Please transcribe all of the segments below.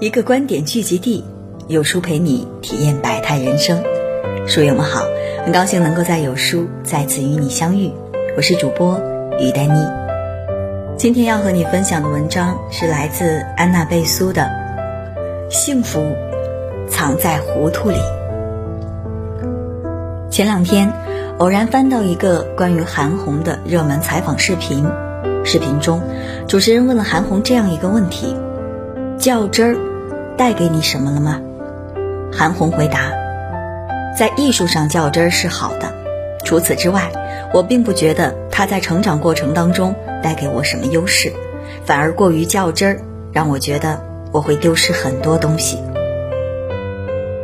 一个观点聚集地，有书陪你体验百态人生。书友们好，很高兴能够在有书再次与你相遇，我是主播于丹妮。今天要和你分享的文章是来自安娜贝苏的《幸福藏在糊涂里》。前两天偶然翻到一个关于韩红的热门采访视频，视频中主持人问了韩红这样一个问题。较真儿带给你什么了吗？韩红回答：“在艺术上较真儿是好的，除此之外，我并不觉得他在成长过程当中带给我什么优势，反而过于较真儿，让我觉得我会丢失很多东西。”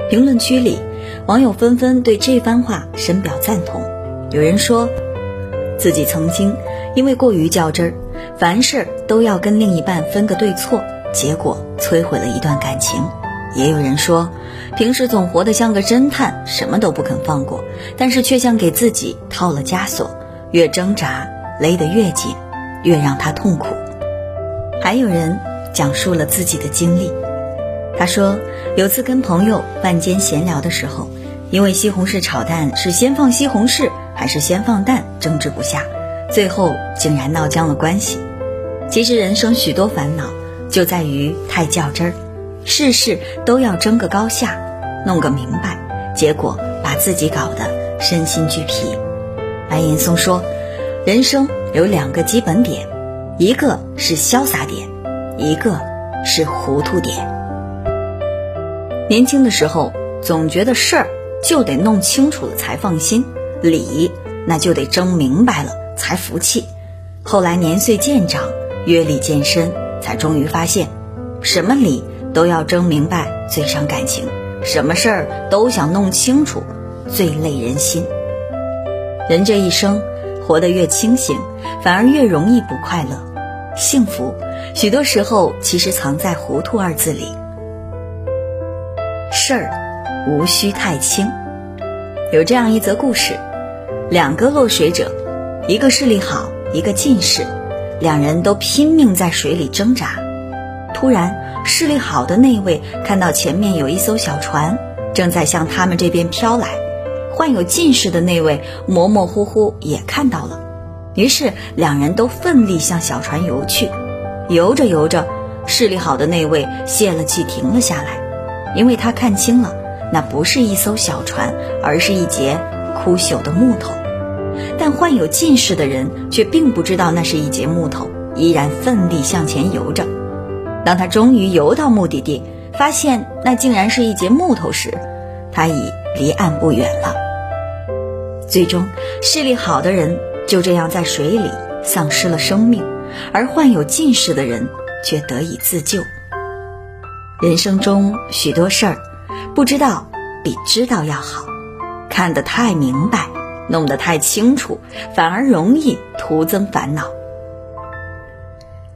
评论区里，网友纷纷对这番话深表赞同。有人说，自己曾经因为过于较真儿，凡事都要跟另一半分个对错。结果摧毁了一段感情，也有人说，平时总活得像个侦探，什么都不肯放过，但是却像给自己套了枷锁，越挣扎勒得越紧，越让他痛苦。还有人讲述了自己的经历，他说，有次跟朋友饭间闲聊的时候，因为西红柿炒蛋是先放西红柿还是先放蛋争执不下，最后竟然闹僵了关系。其实人生许多烦恼。就在于太较真儿，事事都要争个高下，弄个明白，结果把自己搞得身心俱疲。白岩松说，人生有两个基本点，一个是潇洒点，一个是糊涂点。年轻的时候总觉得事儿就得弄清楚了才放心，理那就得争明白了才服气。后来年岁渐长，阅历渐深。才终于发现，什么理都要争明白最伤感情，什么事儿都想弄清楚最累人心。人这一生活得越清醒，反而越容易不快乐。幸福许多时候其实藏在“糊涂”二字里。事儿无需太轻。有这样一则故事：两个落水者，一个视力好，一个近视。两人都拼命在水里挣扎，突然视力好的那位看到前面有一艘小船正在向他们这边飘来，患有近视的那位模模糊糊也看到了，于是两人都奋力向小船游去。游着游着，视力好的那位泄了气停了下来，因为他看清了，那不是一艘小船，而是一节枯朽的木头。但患有近视的人却并不知道那是一节木头，依然奋力向前游着。当他终于游到目的地，发现那竟然是一节木头时，他已离岸不远了。最终，视力好的人就这样在水里丧失了生命，而患有近视的人却得以自救。人生中许多事儿，不知道比知道要好，看得太明白。弄得太清楚，反而容易徒增烦恼。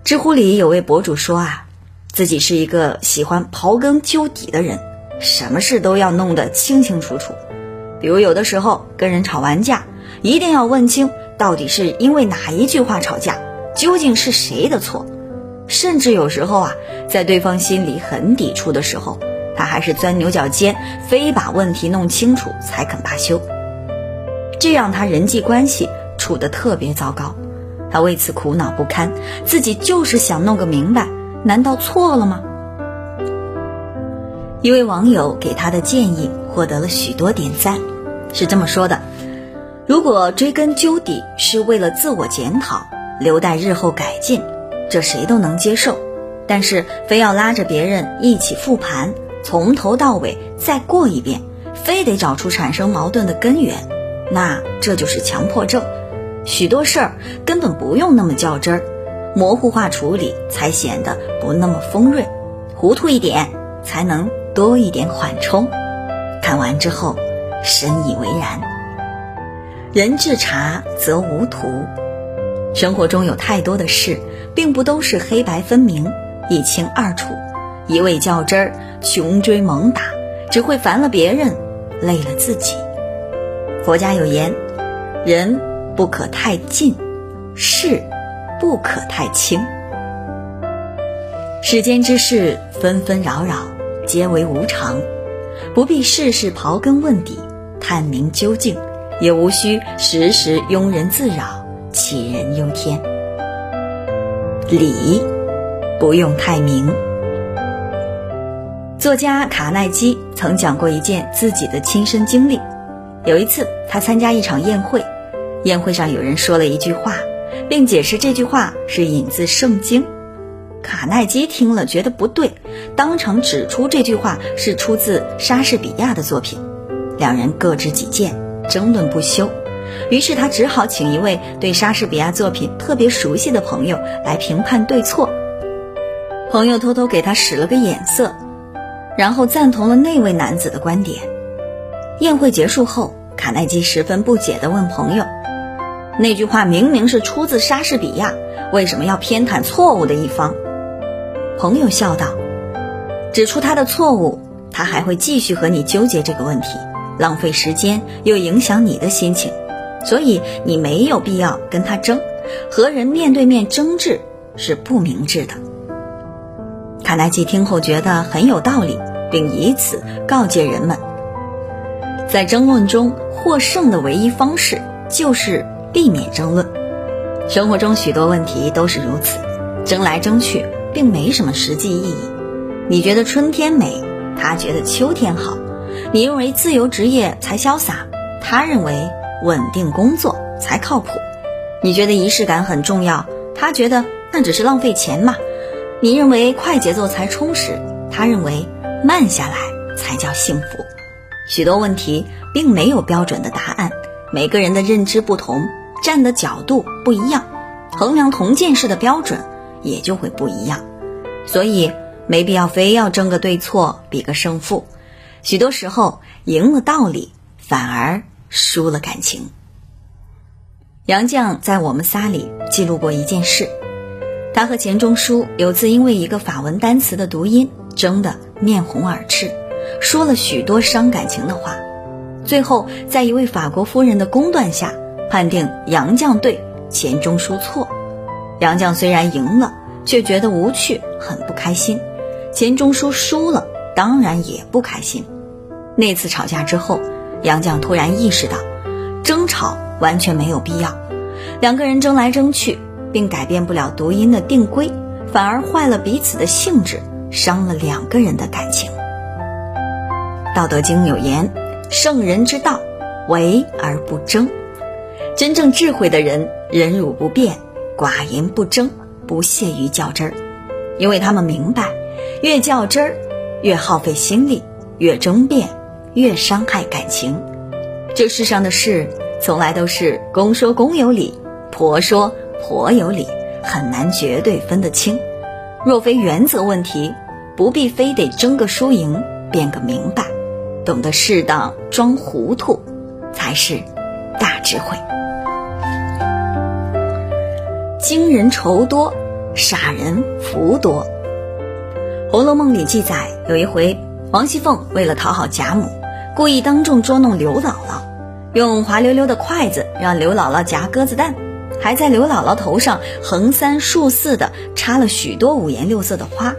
知乎里有位博主说啊，自己是一个喜欢刨根究底的人，什么事都要弄得清清楚楚。比如有的时候跟人吵完架，一定要问清到底是因为哪一句话吵架，究竟是谁的错。甚至有时候啊，在对方心里很抵触的时候，他还是钻牛角尖，非把问题弄清楚才肯罢休。这让他人际关系处得特别糟糕，他为此苦恼不堪。自己就是想弄个明白，难道错了吗？一位网友给他的建议获得了许多点赞，是这么说的：如果追根究底是为了自我检讨，留待日后改进，这谁都能接受。但是非要拉着别人一起复盘，从头到尾再过一遍，非得找出产生矛盾的根源。那这就是强迫症，许多事儿根本不用那么较真儿，模糊化处理才显得不那么锋锐，糊涂一点才能多一点缓冲。看完之后，深以为然。人至察则无徒，生活中有太多的事，并不都是黑白分明、一清二楚，一味较真儿、穷追猛打，只会烦了别人，累了自己。佛家有言：人不可太近，事不可太轻。世间之事纷纷扰扰，皆为无常，不必事事刨根问底，探明究竟，也无需时时庸人自扰，杞人忧天。理，不用太明。作家卡耐基曾讲过一件自己的亲身经历。有一次，他参加一场宴会，宴会上有人说了一句话，并解释这句话是引自圣经。卡耐基听了觉得不对，当场指出这句话是出自莎士比亚的作品。两人各执己见，争论不休。于是他只好请一位对莎士比亚作品特别熟悉的朋友来评判对错。朋友偷偷给他使了个眼色，然后赞同了那位男子的观点。宴会结束后，卡耐基十分不解地问朋友：“那句话明明是出自莎士比亚，为什么要偏袒错误的一方？”朋友笑道：“指出他的错误，他还会继续和你纠结这个问题，浪费时间又影响你的心情，所以你没有必要跟他争。和人面对面争执是不明智的。”卡耐基听后觉得很有道理，并以此告诫人们：在争论中获胜的唯一方式就是避免争论。生活中许多问题都是如此，争来争去。并没什么实际意义。你觉得春天美，他觉得秋天好；你认为自由职业才潇洒，他认为稳定工作才靠谱；你觉得仪式感很重要，他觉得那只是浪费钱嘛；你认为快节奏才充实，他认为慢下来才叫幸福。许多问题并没有标准的答案，每个人的认知不同，站的角度不一样，衡量同件事的标准。也就会不一样，所以没必要非要争个对错，比个胜负。许多时候，赢了道理，反而输了感情。杨绛在《我们仨》里记录过一件事，他和钱钟书有次因为一个法文单词的读音争得面红耳赤，说了许多伤感情的话。最后，在一位法国夫人的公断下，判定杨绛对，钱钟书错。杨绛虽然赢了，却觉得无趣，很不开心。钱钟书输了，当然也不开心。那次吵架之后，杨绛突然意识到，争吵完全没有必要。两个人争来争去，并改变不了读音的定规，反而坏了彼此的兴致，伤了两个人的感情。道德经有言：“圣人之道，为而不争。”真正智慧的人，忍辱不变。寡言不争，不屑于较真儿，因为他们明白，越较真儿，越耗费心力；越争辩，越伤害感情。这世上的事，从来都是公说公有理，婆说婆有理，很难绝对分得清。若非原则问题，不必非得争个输赢，辩个明白，懂得适当装糊涂，才是大智慧。惊人愁多，傻人福多。《红楼梦》里记载，有一回，王熙凤为了讨好贾母，故意当众捉弄刘姥姥，用滑溜溜的筷子让刘姥姥夹鸽子蛋，还在刘姥姥头上横三竖四的插了许多五颜六色的花，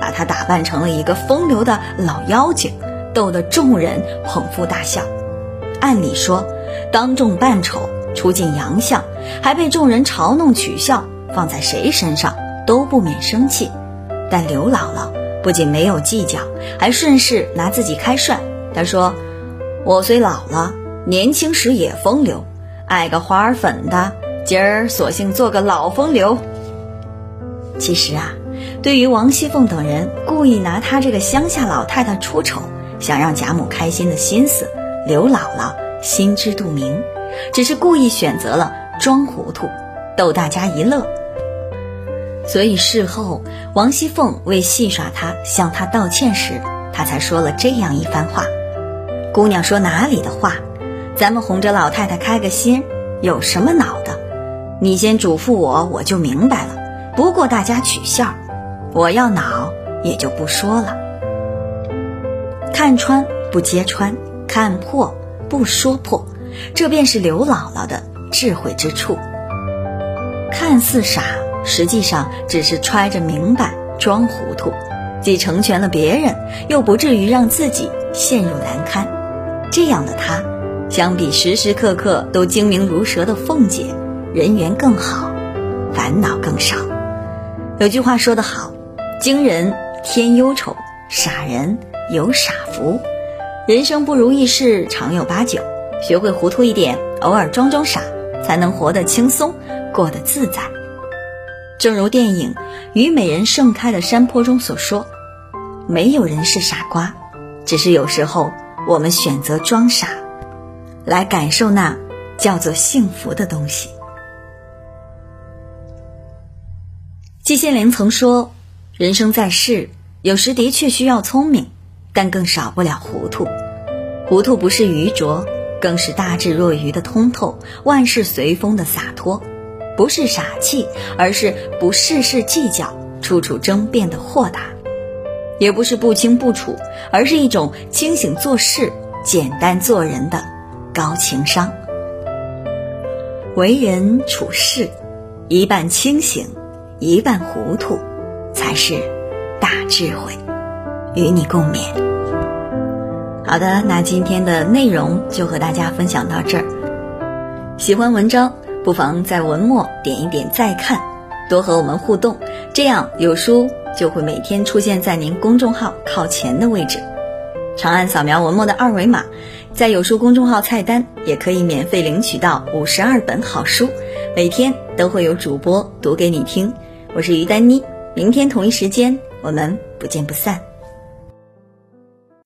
把她打扮成了一个风流的老妖精，逗得众人捧腹大笑。按理说，当众扮丑。出尽洋相，还被众人嘲弄取笑，放在谁身上都不免生气。但刘姥姥不仅没有计较，还顺势拿自己开涮。她说：“我虽老了，年轻时也风流，爱个花儿粉的，今儿索性做个老风流。”其实啊，对于王熙凤等人故意拿她这个乡下老太太出丑，想让贾母开心的心思，刘姥姥心知肚明。只是故意选择了装糊涂，逗大家一乐。所以事后王熙凤为戏耍他，向他道歉时，他才说了这样一番话：“姑娘说哪里的话？咱们哄着老太太开个心，有什么恼的？你先嘱咐我，我就明白了。不过大家取笑，我要恼也就不说了。看穿不揭穿，看破不说破。”这便是刘姥姥的智慧之处。看似傻，实际上只是揣着明白装糊涂。既成全了别人，又不至于让自己陷入难堪。这样的他，相比时时刻刻都精明如蛇的凤姐，人缘更好，烦恼更少。有句话说得好：“惊人添忧愁，傻人有傻福。”人生不如意事常有八九，学会糊涂一点，偶尔装装傻，才能活得轻松，过得自在。正如电影《虞美人盛开的山坡》中所说：“没有人是傻瓜，只是有时候我们选择装傻，来感受那叫做幸福的东西。”季羡林曾说：“人生在世，有时的确需要聪明，但更少不了糊涂。糊涂不是愚拙，更是大智若愚的通透，万事随风的洒脱。”不是傻气，而是不事事计较、处处争辩的豁达；也不是不清不楚，而是一种清醒做事、简单做人的高情商。为人处事，一半清醒，一半糊涂，才是大智慧。与你共勉。好的，那今天的内容就和大家分享到这儿。喜欢文章。不妨在文末点一点再看，多和我们互动，这样有书就会每天出现在您公众号靠前的位置。长按扫描文末的二维码，在有书公众号菜单也可以免费领取到五十二本好书，每天都会有主播读给你听。我是于丹妮，明天同一时间我们不见不散。